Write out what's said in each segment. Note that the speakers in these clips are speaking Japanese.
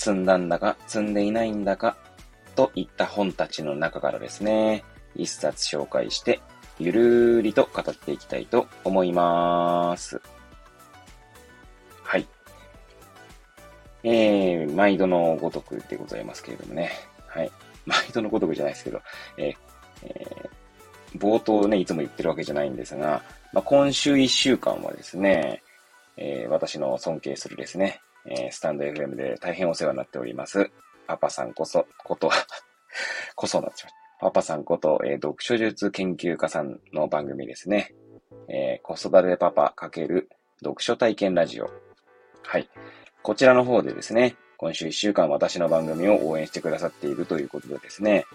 積んだんだか積んでいないんだか、といった本たちの中からですね、一冊紹介して、ゆるーりと語っていきたいと思います。はい。えー、毎度のごとくでございますけれどもね。はい。毎度のごとくじゃないですけど、えーえー、冒頭ね、いつも言ってるわけじゃないんですが、まあ、今週1週間はですね、えー、私の尊敬するですね、えー、スタンド FM で大変お世話になっております、パパさんこそ、こと、こそなってしまった。パパさんこと、えー、読書術研究家さんの番組ですね。えー、子育てパパ×読書体験ラジオ。はい。こちらの方でですね、今週1週間私の番組を応援してくださっているということでですね、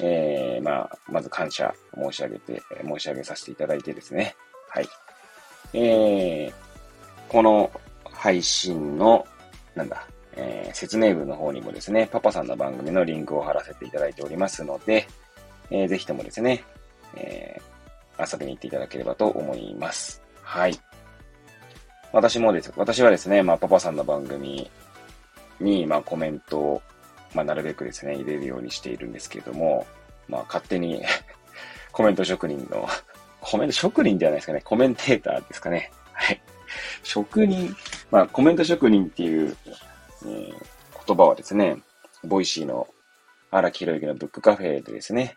えー、まあ、まず感謝申し上げて、申し上げさせていただいてですね、はい。えー、この配信の、なんだ、えー、説明文の方にもですね、パパさんの番組のリンクを貼らせていただいておりますので、えー、ぜひともですね、えー、遊びに行っていただければと思います。はい。私もです、私はですね、まあ、パパさんの番組に、まあ、コメントを、まあ、なるべくですね、入れるようにしているんですけれども、まあ、勝手に コメント職人のコメント職人ではないですかね、コメンテーターですかね。はい。職人、まあ、コメント職人っていうえー、言葉はですね、ボイシーの荒木博之のブックカフェでですね、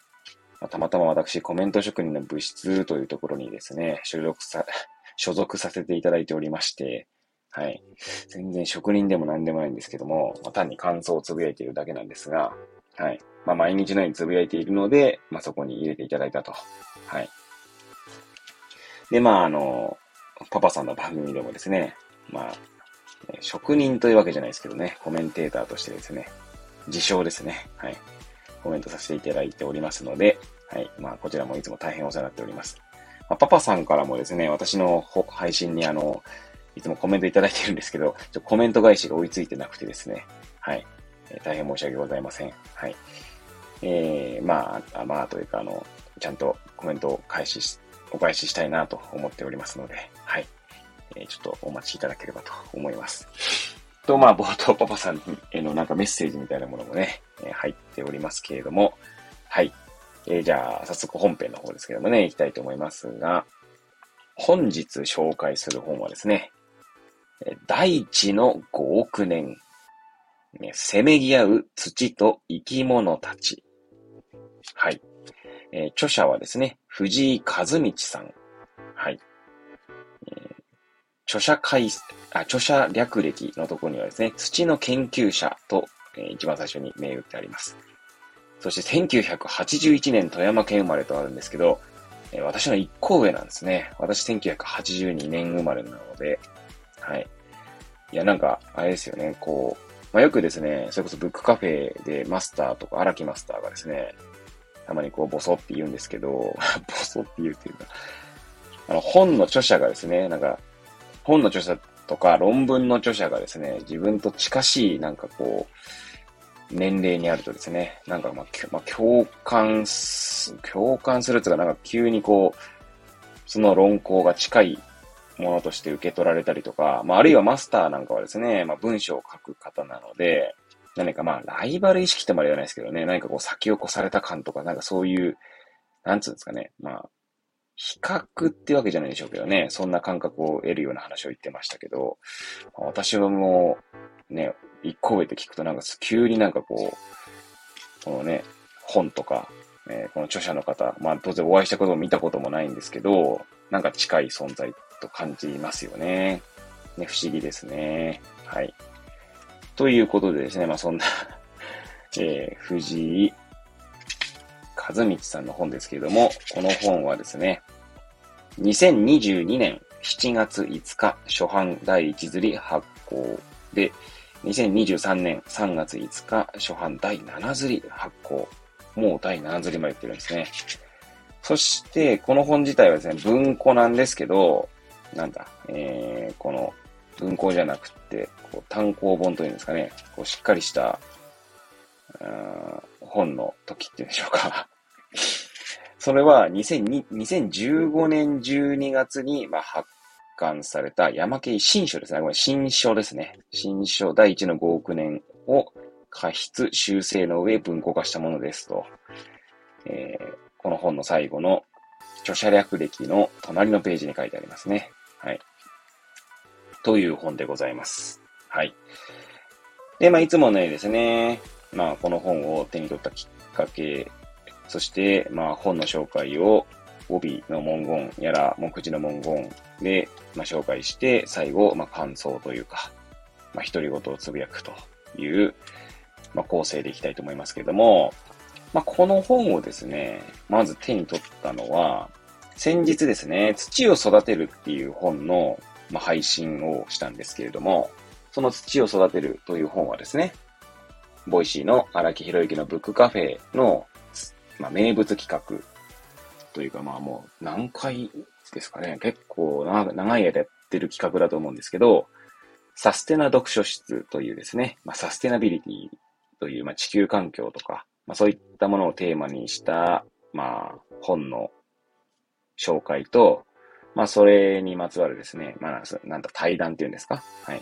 まあ、たまたま私、コメント職人の部室というところにですね、所属さ、所属させていただいておりまして、はい。全然職人でも何でもないんですけども、まあ、単に感想をつぶやいているだけなんですが、はい。まあ、毎日のようにつぶやいているので、まあ、そこに入れていただいたと。はい。で、まあ、あの、パパさんの番組でもですね、まあ、職人というわけじゃないですけどね、コメンテーターとしてですね、自称ですね、はい、コメントさせていただいておりますので、はい、まあ、こちらもいつも大変お世話になっております。まあ、パパさんからもですね、私の配信にあの、いつもコメントいただいてるんですけど、ちょコメント返しが追いついてなくてですね、はい、えー、大変申し訳ございません。はい。えー、まあ、まあ、というか、あの、ちゃんとコメントを返しし、お返ししたいなと思っておりますので、はい。えちょっとお待ちいただければと思います。と、まあ、冒頭パパさんへのなんかメッセージみたいなものもね、え入っておりますけれども、はい。えー、じゃあ、早速本編の方ですけどもね、行きたいと思いますが、本日紹介する本はですね、大地の5億年、せめぎ合う土と生き物たち。はい。えー、著者はですね、藤井和道さん。はい。著者会、あ、著者略歴のところにはですね、土の研究者と、えー、一番最初に銘打ってあります。そして1981年富山県生まれとあるんですけど、えー、私の一個上なんですね。私1982年生まれなので、はい。いや、なんか、あれですよね、こう、まあ、よくですね、それこそブックカフェでマスターとか荒木マスターがですね、たまにこう、ボソって言うんですけど、ボソって言うっていうか、あの、本の著者がですね、なんか、本の著者とか論文の著者がですね、自分と近しいなんかこう、年齢にあるとですね、なんかまあ、まあ、共感す、共感するっていうか、なんか急にこう、その論考が近いものとして受け取られたりとか、まあ、あるいはマスターなんかはですね、まあ、文章を書く方なので、何かまあ、ライバル意識ってまで言わないですけどね、何かこう先を越された感とか、なんかそういう、なんつうんですかね、まあ、比較ってわけじゃないでしょうけどね、そんな感覚を得るような話を言ってましたけど、私はもう、ね、一個上って聞くとなんか急になんかこう、このね、本とか、えー、この著者の方、まあ当然お会いしたことも見たこともないんですけど、なんか近い存在と感じますよね。ね、不思議ですね。はい。ということでですね、まあそんな えー、藤井和道さんの本ですけれども、この本はですね、2022年7月5日初版第1釣り発行で、2023年3月5日、初版第7釣り発行。もう第7釣りまで言ってるんですね。そして、この本自体はですね、文庫なんですけど、なんだ、えー、この文庫じゃなくて、こう単行本というんですかね、こうしっかりした、本の時っていうんでしょうか。それは2015年12月に、まあ、発刊された山系新書ですね。これ新書ですね。新書第一の5億年を過失修正の上文庫化したものですと。えー、この本の最後の著者略歴の隣のページに書いてありますね。はい。という本でございます。はい。で、まあ、いつものようにですね、まあ、この本を手に取ったきっかけ、そして、まあ、本の紹介を帯の文言やら目次の文言で、まあ、紹介して、最後、まあ、感想というか、まあ、独り言をつぶやくという、まあ、構成でいきたいと思いますけれども、まあ、この本をですね、まず手に取ったのは、先日ですね、土を育てるっていう本の、まあ、配信をしたんですけれども、その土を育てるという本はですね、ボイシーの荒木博之のブックカフェの、まあ、名物企画というか、まあもう何回ですかね。結構長い間やってる企画だと思うんですけど、サステナ読書室というですね、まあ、サステナビリティという、まあ、地球環境とか、まあ、そういったものをテーマにした、まあ、本の紹介と、まあ、それにまつわるですね、まあ、なんだ、対談っていうんですかはい。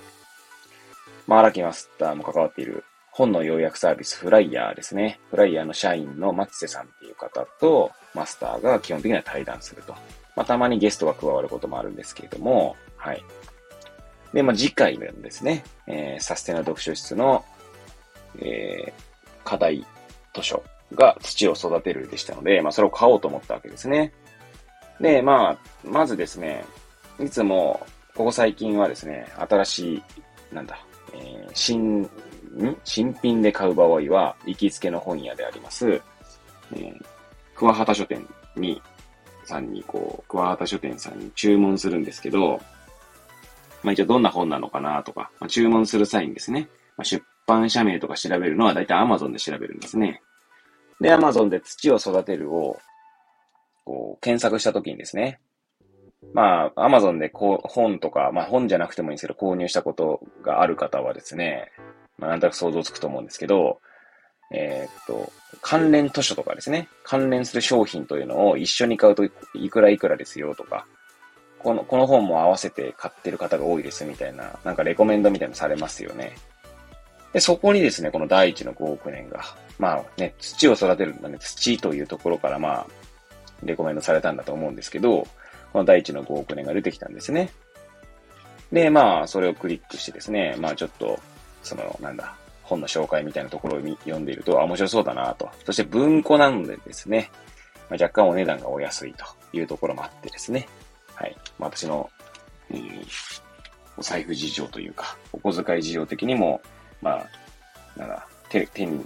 まあ、荒木マスターも関わっている本の要約サービスフライヤーですね。フライヤーの社員の松瀬さんっていう方とマスターが基本的には対談すると。まあ、たまにゲストが加わることもあるんですけれども、はい。で、まあ、次回のですね、えー、サステナ読書室の、えー、課題図書が土を育てるでしたので、まあ、それを買おうと思ったわけですね。で、まあ、まずですね、いつも、ここ最近はですね、新しい、なんだ、えー、新、ん？新品で買う場合は、行きつけの本屋であります、えー、桑畑書店に、さんに、こう、桑畑書店さんに注文するんですけど、まあ一応どんな本なのかなとか、まあ、注文する際にですね、まあ、出版社名とか調べるのは大体 Amazon で調べるんですね。で、Amazon で土を育てるを、こう、検索したときにですね、まあ、アマゾンでこう本とか、まあ本じゃなくてもいいんですけど、購入したことがある方はですね、まあなんとなく想像つくと思うんですけど、えー、っと、関連図書とかですね、関連する商品というのを一緒に買うといくらいくらですよとか、この、この本も合わせて買ってる方が多いですみたいな、なんかレコメンドみたいなのされますよね。で、そこにですね、この第一の5億年が、まあね、土を育てるんだね、土というところからまあ、レコメンドされたんだと思うんですけど、この第一の5億年が出てきたんですね。で、まあ、それをクリックしてですね、まあちょっと、その、なんだ、本の紹介みたいなところを読んでいると、あ、面白そうだなと。そして文庫なのでですね、まあ、若干お値段がお安いというところもあってですね、はい。まあ、私の、えー、お財布事情というか、お小遣い事情的にも、まあ、なんだ、手、手に、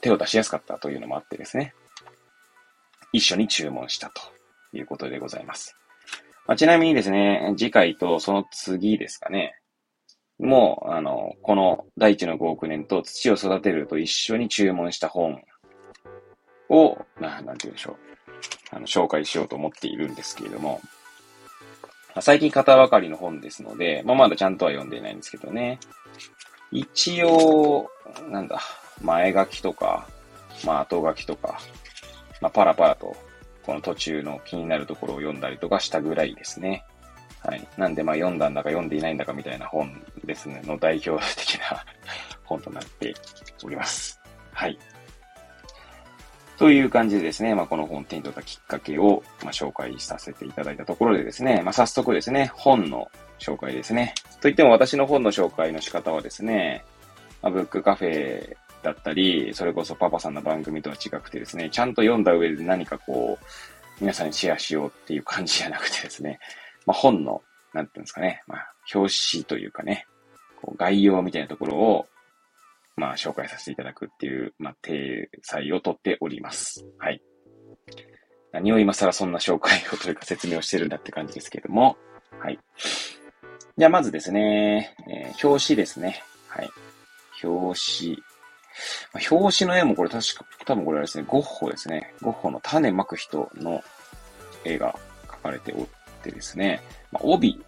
手を出しやすかったというのもあってですね、一緒に注文したということでございます。まあ、ちなみにですね、次回とその次ですかね。もう、あの、この第一の5億年と土を育てると一緒に注文した本を、ななんて言うんでしょう。あの、紹介しようと思っているんですけれども、まあ、最近型ばかりの本ですので、まあ、まだちゃんとは読んでいないんですけどね。一応、なんだ、前書きとか、まあ、後書きとか、まあ、パラパラとこの途中の気になるところを読んだりとかしたぐらいですね。はい。なんで、まあ、読んだんだか読んでいないんだかみたいな本ですね、の代表的な 本となっております。はい。という感じでですね、まあ、この本を手に取ったきっかけを、まあ、紹介させていただいたところでですね、まあ、早速ですね、本の紹介ですね。といっても私の本の紹介の仕方はですね、まあ、ブックカフェだったり、それこそパパさんの番組とは違くてですね、ちゃんと読んだ上で何かこう、皆さんにシェアしようっていう感じじゃなくてですね、まあ、本の、なんていうんですかね、まあ、表紙というかね、こう概要みたいなところを、まあ、紹介させていただくっていう、まあ、体裁をとっております。はい。何を今更そんな紹介をというか説明をしてるんだって感じですけれども、はい。じゃあまずですね、えー、表紙ですね。はい。表紙。表紙の絵もこれ確か、多分これはですね、ゴッホですね。ゴッホの種まく人の絵が描かれておってですね、まあ、帯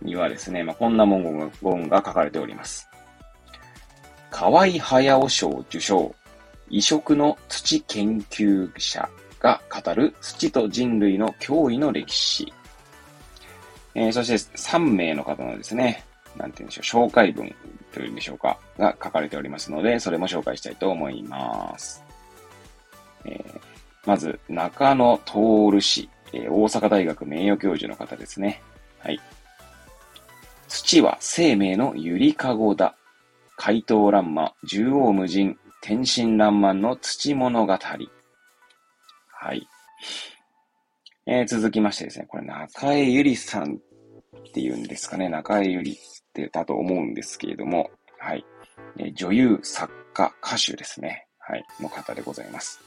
にはですね、まあ、こんな文言が書かれております。河合駿賞受賞、異色の土研究者が語る土と人類の脅威の歴史。えー、そして3名の方のですね、なんて言うんでしょう、紹介文というんでしょうか、が書かれておりますので、それも紹介したいと思います。えー、まず、中野徹氏、えー、大阪大学名誉教授の方ですね。はい。土は生命のゆりかごだ。怪盗乱魔、縦横無尽、天真爛漫の土物語。はい。えー、続きましてですね、これ中江ゆりさんっていうんですかね、中江ゆりってたと思うんですけれども、はい。えー、女優、作家、歌手ですね。はい、の方でございます。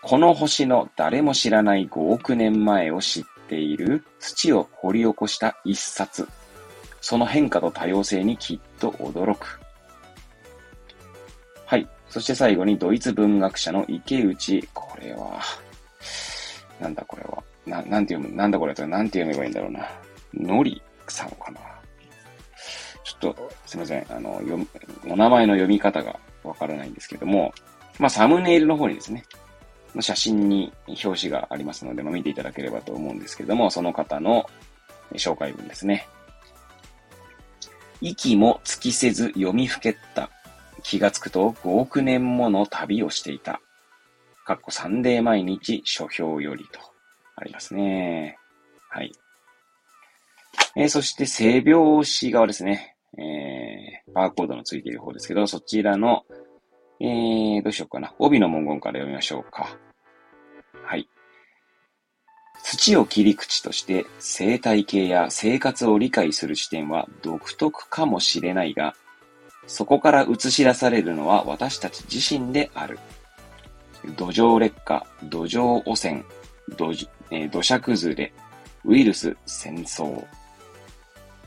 この星の誰も知らない5億年前を知っている土を掘り起こした一冊。その変化と多様性にきっと驚く。はい。そして最後にドイツ文学者の池内、これは、なんだこれは。な、なんて読む、なんだこれとなんて読めばいいんだろうな。のりさんかな。ちょっと、すいません。あの、読お名前の読み方がわからないんですけども、まあ、サムネイルの方にですね、写真に表紙がありますので、まあ、見ていただければと思うんですけども、その方の紹介文ですね。息も尽きせず読みふけった。気がつくと5億年もの旅をしていた。かっこサンデー毎日書評よりとありますね。はい。えー、そして、性病詞側ですね。えー、バーコードのついている方ですけど、そちらの、えー、どうしようかな。帯の文言から読みましょうか。はい。土を切り口として生態系や生活を理解する視点は独特かもしれないが、そこから映し出されるのは私たち自身である。土壌劣化、土壌汚染、土,、えー、土砂崩れ、ウイルス、戦争。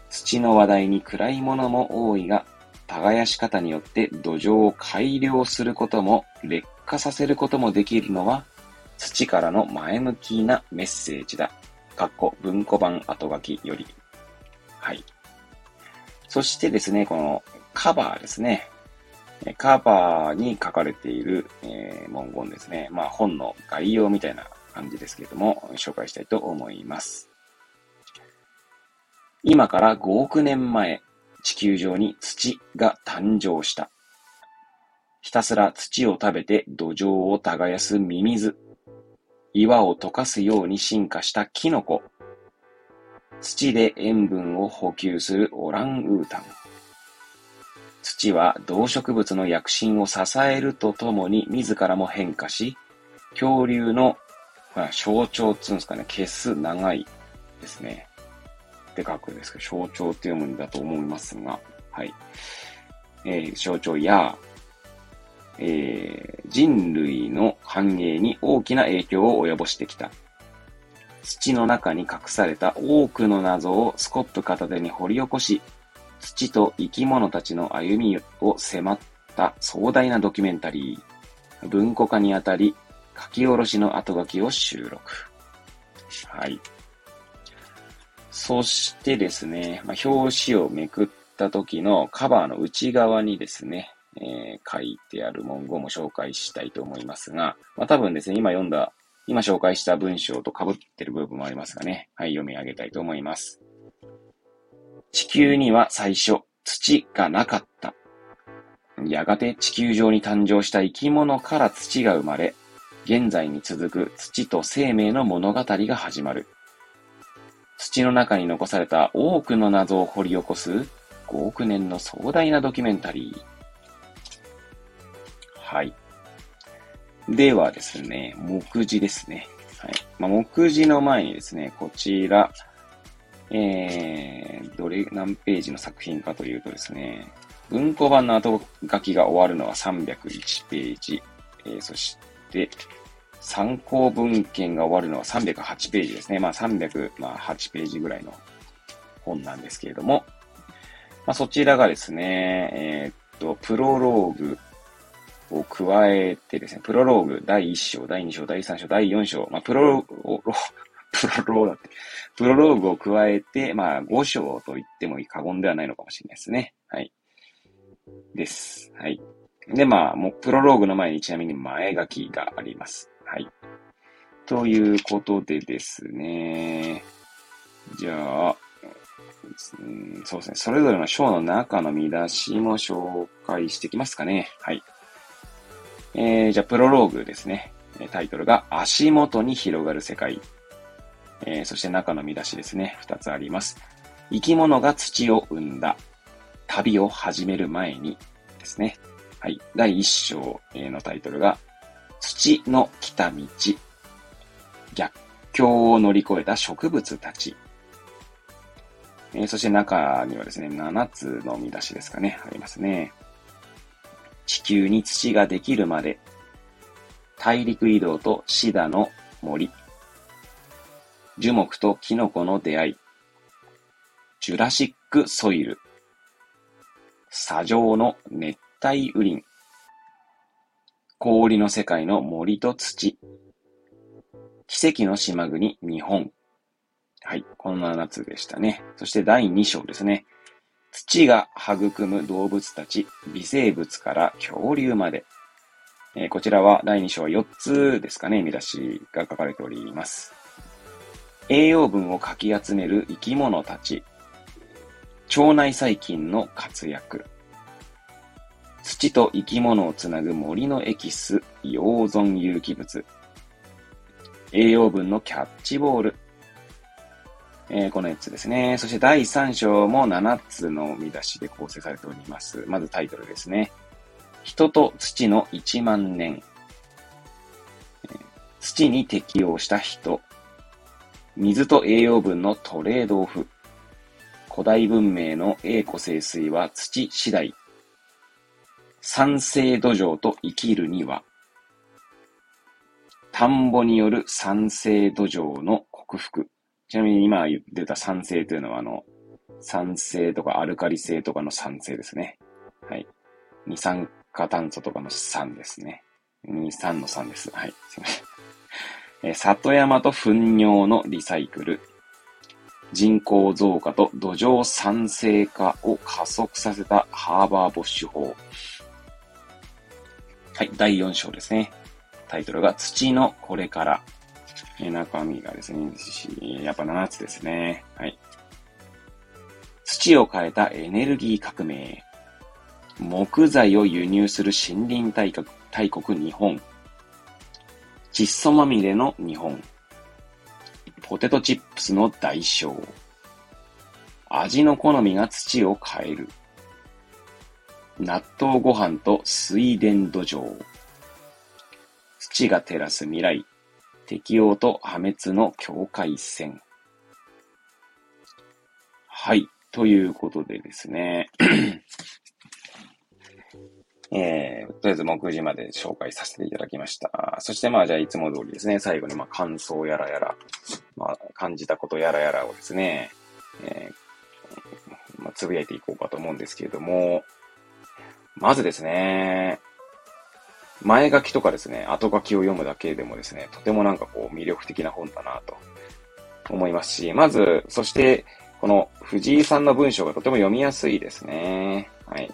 土の話題に暗いものも多いが、耕し方によって土壌を改良することも劣化させることもできるのは土からの前向きなメッセージだ。かっこ文庫版後書きより。はい。そしてですね、このカバーですね。カバーに書かれている、えー、文言ですね。まあ本の概要みたいな感じですけれども、紹介したいと思います。今から5億年前、地球上に土が誕生した。ひたすら土を食べて土壌を耕すミミズ。岩を溶かすように進化したキノコ。土で塩分を補給するオランウータン。土は動植物の躍進を支えるとともに自らも変化し、恐竜の、ま、象徴っつうんですかね、消す長いですね。って書くんですけど、象徴って読むんだと思いますが、はい。えー、象徴や、えー、人類の繁栄に大きな影響を及ぼしてきた。土の中に隠された多くの謎をスコップ片手に掘り起こし、土と生き物たちの歩みを迫った壮大なドキュメンタリー。文庫化にあたり、書き下ろしの後書きを収録。はい。そしてですね、まあ、表紙をめくった時のカバーの内側にですね、えー、書いてある文言も紹介したいと思いますが、まあ、多分ですね、今読んだ、今紹介した文章と被ってる部分もありますがね、はい、読み上げたいと思います。地球には最初、土がなかった。やがて地球上に誕生した生き物から土が生まれ、現在に続く土と生命の物語が始まる。土の中に残された多くの謎を掘り起こす5億年の壮大なドキュメンタリー。はい。ではですね、目次ですね。はい。まあ、目次の前にですね、こちら、えー、どれ、何ページの作品かというとですね、文庫版の後書きが終わるのは301ページ、えー、そして、参考文献が終わるのは308ページですね。まあ308ページぐらいの本なんですけれども、まあ、そちらがですね、えー、っと、プロローグを加えてですね、プロローグ第1章、第2章、第3章、第4章、まあ、プロロ、プロローだって、プロローグを加えて、まあ、5章と言っても過言ではないのかもしれないですね。はい。です。はい。で、まあ、もう、プロローグの前にちなみに前書きがあります。はい。ということでですね。じゃあ、うん、そうですね。それぞれの章の中の見出しも紹介していきますかね。はい。えー、じゃあ、プロローグですね。タイトルが、足元に広がる世界。えー、そして中の見出しですね。二つあります。生き物が土を生んだ。旅を始める前にですね。はい。第一章のタイトルが、土の来た道。逆境を乗り越えた植物たち。えー、そして中にはですね、7つの見出しですかね、ありますね。地球に土ができるまで、大陸移動とシダの森、樹木とキノコの出会い、ジュラシックソイル、砂上の熱帯雨林、氷の世界の森と土、奇跡の島国日本、はい。この7つでしたね。そして第2章ですね。土が育む動物たち、微生物から恐竜まで。えー、こちらは第2章は4つですかね、見出しが書かれております。栄養分をかき集める生き物たち。腸内細菌の活躍。土と生き物をつなぐ森のエキス、溶存有機物。栄養分のキャッチボール。えー、この4つですね。そして第3章も7つの見出しで構成されております。まずタイトルですね。人と土の1万年。土に適応した人。水と栄養分のトレードオフ。古代文明の栄枯盛水は土次第。酸性土壌と生きるには。田んぼによる酸性土壌の克服。ちなみに今言ってた酸性というのは、あの、酸性とかアルカリ性とかの酸性ですね。はい。二酸化炭素とかの酸ですね。二酸の酸です。はい。すいません。え里山と糞尿のリサイクル。人口増加と土壌酸性化を加速させたハーバーボッシュ法。はい、第4章ですね。タイトルが土のこれから。え中身がですね、やっぱ7つですね。はい。土を変えたエネルギー革命。木材を輸入する森林大国大国日本。窒素まみれの日本。ポテトチップスの代償。味の好みが土を変える。納豆ご飯と水田土壌。土が照らす未来。適応と破滅の境界線。はい。ということでですね。えー、とりあえず目次まで紹介させていただきました。そしてまあじゃあいつも通りですね、最後にまあ感想やらやら、まあ感じたことやらやらをですね、えー、まあ、つぶやいていこうかと思うんですけれども、まずですね、前書きとかですね、後書きを読むだけでもですね、とてもなんかこう魅力的な本だなと思いますし、まず、そして、この藤井さんの文章がとても読みやすいですね。はい。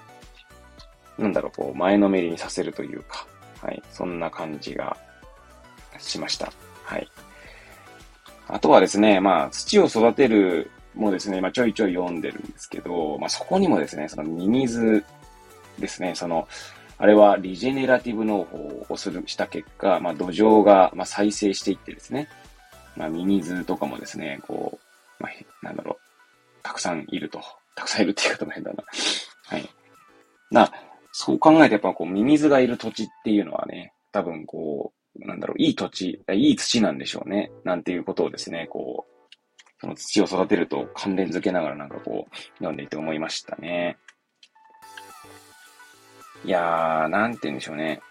なんだろう、こう、前のめりにさせるというか、はい。そんな感じがしました。はい。あとはですね、まあ、土を育てるもですね、今ちょいちょい読んでるんですけど、まあそこにもですね、そのミミズですね、その、あれはリジェネラティブ農法をする、した結果、まあ、土壌が、まあ、再生していってですね、まあ、ミミズとかもですね、こう、まあ、なんだろう、たくさんいると。たくさんいるっていう方も変だな。はい。な、そう考えてやっぱこう、ミミズがいる土地っていうのはね、多分こう、なんだろう、いい土地、いい土なんでしょうね。なんていうことをですね、こう、その土を育てると関連づけながらなんかこう、読んでいて思いましたね。いやー、なんて言うんでしょうね。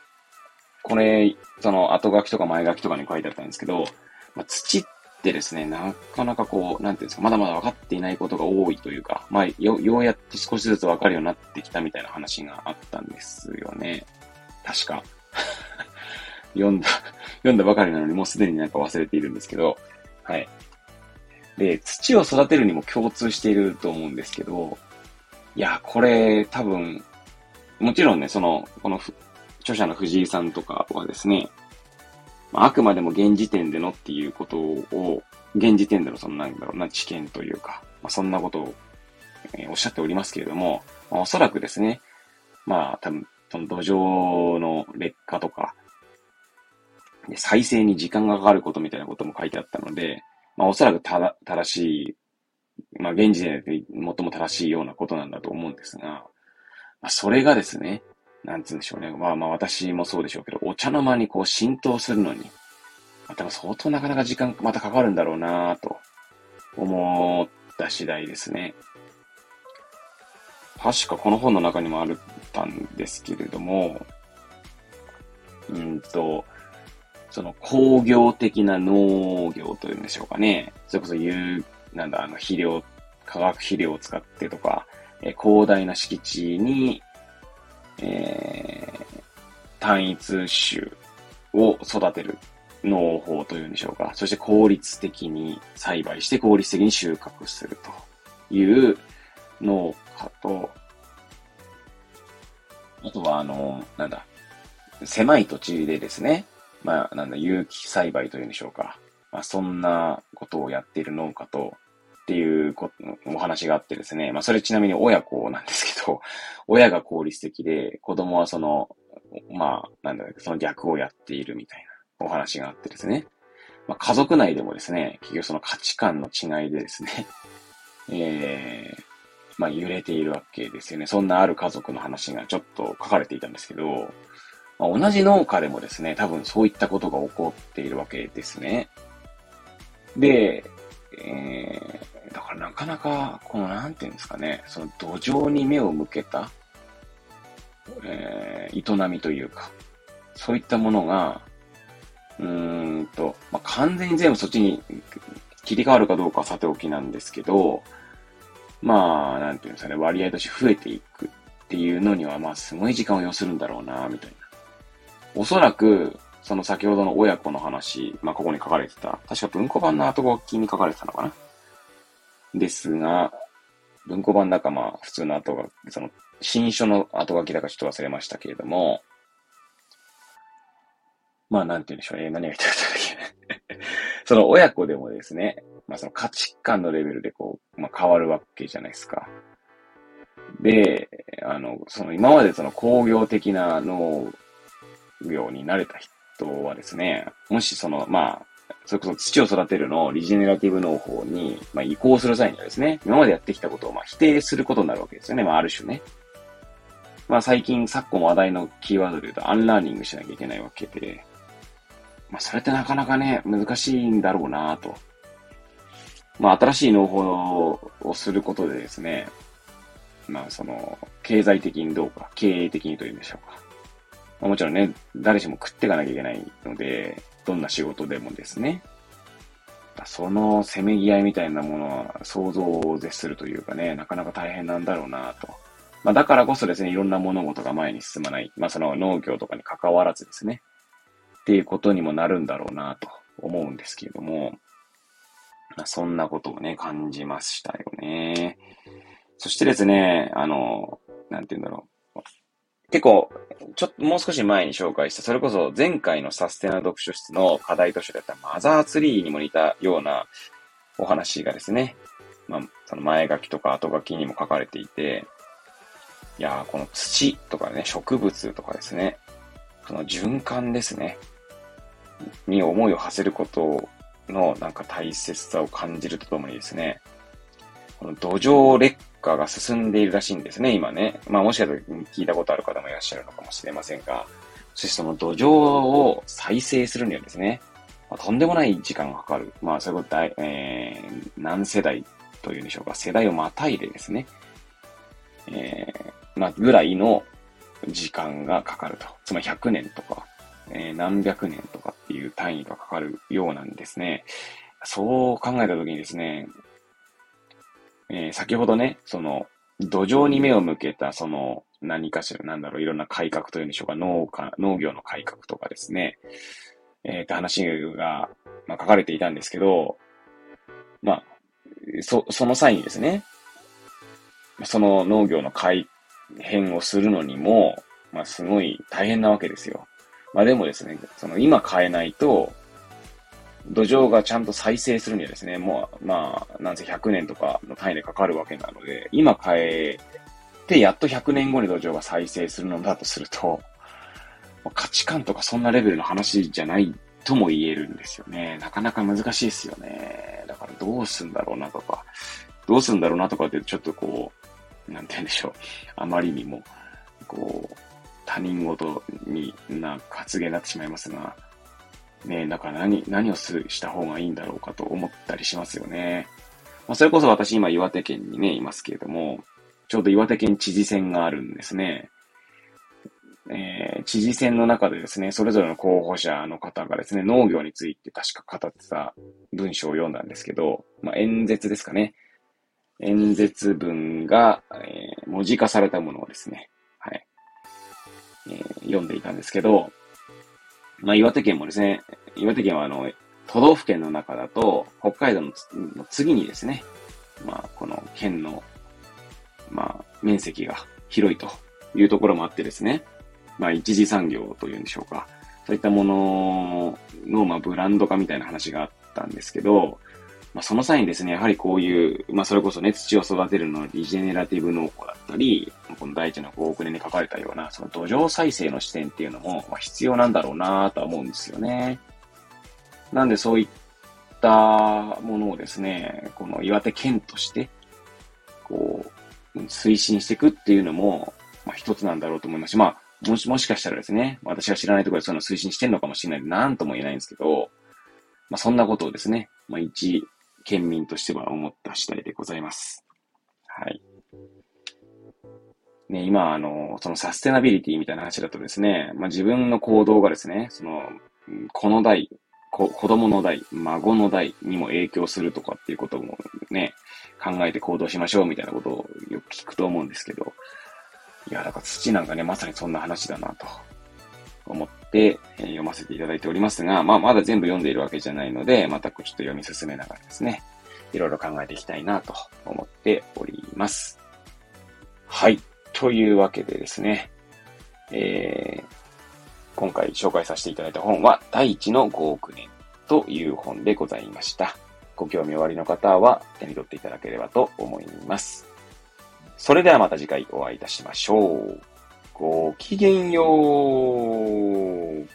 これ、その後書きとか前書きとかに書いてあったんですけど、まあ、土ってですね、なかなかこう、なんていうんですか、まだまだ分かっていないことが多いというか、まあ、よ、ようやって少しずつ分かるようになってきたみたいな話があったんですよね。確か。読んだ、読んだばかりなのにもうすでになんか忘れているんですけど、はい。で、土を育てるにも共通していると思うんですけど、いや、これ多分、もちろんね、その、この著者の藤井さんとかはですね、あくまでも現時点でのっていうことを、現時点でのそのなんだろうな、知見というか、まあ、そんなことを、えー、おっしゃっておりますけれども、まあ、おそらくですね、まあ多分、その土壌の劣化とか、再生に時間がかかることみたいなことも書いてあったので、まあおそらくただ正しい、まあ現時点で最も正しいようなことなんだと思うんですが、まあそれがですね、なんつうんでしょうね。まあまあ私もそうでしょうけど、お茶の間にこう浸透するのに、また相当なかなか時間またかかるんだろうなと思った次第ですね。確かこの本の中にもあったんですけれども、うんと、その工業的な農業というんでしょうかね。それこそ有、なんだ、あの肥料、化学肥料を使ってとか、え広大な敷地にえー、単一種を育てる農法というんでしょうか。そして効率的に栽培して効率的に収穫するという農家と、あとはあの、なんだ、狭い土地でですね、まあ、なんだ、有機栽培というんでしょうか。まあ、そんなことをやっている農家と、っていうお話があってですね、まあそれちなみに親子なんですけど、親が効率的で、子供はその、まあ、なんだろう、その逆をやっているみたいなお話があってですね。まあ家族内でもですね、結局その価値観の違いでですね、えー、まあ揺れているわけですよね。そんなある家族の話がちょっと書かれていたんですけど、まあ、同じ農家でもですね、多分そういったことが起こっているわけですね。で、えー、だからなかなか、このなんていうんですかね、その土壌に目を向けた、えー、営みというか、そういったものが、うーんと、まあ、完全に全部そっちに切り替わるかどうかはさておきなんですけど、まあ、なんていうんですかね、割合として増えていくっていうのには、まあ、すごい時間を要するんだろうな、みたいな。おそらく、その先ほどの親子の話、まあ、ここに書かれてた、確か文庫版の後書きに書かれてたのかなですが、文庫版だかまあ、普通の後が、その、新書の後書きだかちょっと忘れましたけれども、まあ、なんて言うんでしょう。え、何が言ってたっけ その親子でもですね、まあ、その価値観のレベルでこう、まあ、変わるわけじゃないですか。で、あの、その今までその工業的な農業に慣れた人人はですね、もしその、まあ、それこそ土を育てるのをリジェネラティブ農法に、まあ、移行する際にはですね、今までやってきたことをまあ否定することになるわけですよね。まあ、ある種ね。まあ、最近、昨今話題のキーワードで言うと、アンラーニングしなきゃいけないわけで、まあ、それってなかなかね、難しいんだろうなと。まあ、新しい農法をすることでですね、まあ、その、経済的にどうか、経営的にというんでしょうか。まあ、もちろんね、誰しも食っていかなきゃいけないので、どんな仕事でもですね。そのせめぎ合いみたいなものは想像を絶するというかね、なかなか大変なんだろうなと。まあ、だからこそですね、いろんな物事が前に進まない。まあ、その農業とかに関わらずですね。っていうことにもなるんだろうなと思うんですけれども、まあ、そんなことをね、感じましたよね。そしてですね、あの、なんて言うんだろう。結構、ちょっともう少し前に紹介した、それこそ前回のサステナ読書室の課題図書だったマザーツリーにも似たようなお話がですね、まあ、その前書きとか後書きにも書かれていて、いやー、この土とかね、植物とかですね、その循環ですね、に思いを馳せることのなんか大切さを感じるとともにですね、この土壌劣化が進んでいるらしいんですね、今ね。まあもしかしたら聞いたことある方もいらっしゃるのかもしれませんが、そしてその土壌を再生するにはですね、まあ、とんでもない時間がかかる。まあそういうこと大、えー、何世代というんでしょうか、世代をまたいでですね、えー、まあぐらいの時間がかかると。つまり100年とか、えー、何百年とかっていう単位がかかるようなんですね。そう考えたときにですね、えー、先ほどね、その、土壌に目を向けた、その、何かしら、なんだろう、いろんな改革というんでしょうか、農家、農業の改革とかですね、えー、って話が、まあ、書かれていたんですけど、まあ、そ、その際にですね、その農業の改変をするのにも、まあ、すごい大変なわけですよ。まあ、でもですね、その今変えないと、土壌がちゃんと再生するにはですね、もう、まあ、なんせ100年とかの単位でかかるわけなので、今変えて、やっと100年後に土壌が再生するのだとすると、価値観とかそんなレベルの話じゃないとも言えるんですよね。なかなか難しいですよね。だからどうすんだろうなとか、どうすんだろうなとかってちょっとこう、なんて言うんでしょう。あまりにも、こう、他人事にな発言になってしまいますが、ねだから何、何をすした方がいいんだろうかと思ったりしますよね。まあ、それこそ私今岩手県にね、いますけれども、ちょうど岩手県知事選があるんですね。えー、知事選の中でですね、それぞれの候補者の方がですね、農業について確か語ってた文章を読んだんですけど、まあ、演説ですかね。演説文が、えー、文字化されたものをですね、はい、えー、読んでいたんですけど、まあ、岩手県もですね、岩手県はあの、都道府県の中だと、北海道の次にですね、まあ、この県の、まあ、面積が広いというところもあってですね、まあ、一次産業というんでしょうか。そういったものの、まあ、ブランド化みたいな話があったんですけど、まあ、その際にですね、やはりこういう、まあ、それこそね、土を育てるのリジェネラティブ農法だったり、この第一の5億年に書かれたような、その土壌再生の視点っていうのも、まあ、必要なんだろうなとは思うんですよね。なんでそういったものをですね、この岩手県として、こう、推進していくっていうのも、まあ、一つなんだろうと思いますし、まあ、もし、もしかしたらですね、私が知らないところでその推進してるのかもしれないで、なんとも言えないんですけど、まあ、そんなことをですね、まあ、一県民としては思った次第でございます。はい。ね、今、あの、そのサステナビリティみたいな話だとですね、まあ、自分の行動がですね、その、この代、子供の代、孫の代にも影響するとかっていうこともね、考えて行動しましょうみたいなことをよく聞くと思うんですけど、いや、だから土なんかね、まさにそんな話だなと思って、え、読ませていただいておりますが、まあ、まだ全部読んでいるわけじゃないので、またちょっと読み進めながらですね、いろいろ考えていきたいなと思っております。はい。というわけでですね、えー、今回紹介させていただいた本は、第一の5億年という本でございました。ご興味おありの方は手に取っていただければと思います。それではまた次回お会いいたしましょう。ごきげんよう。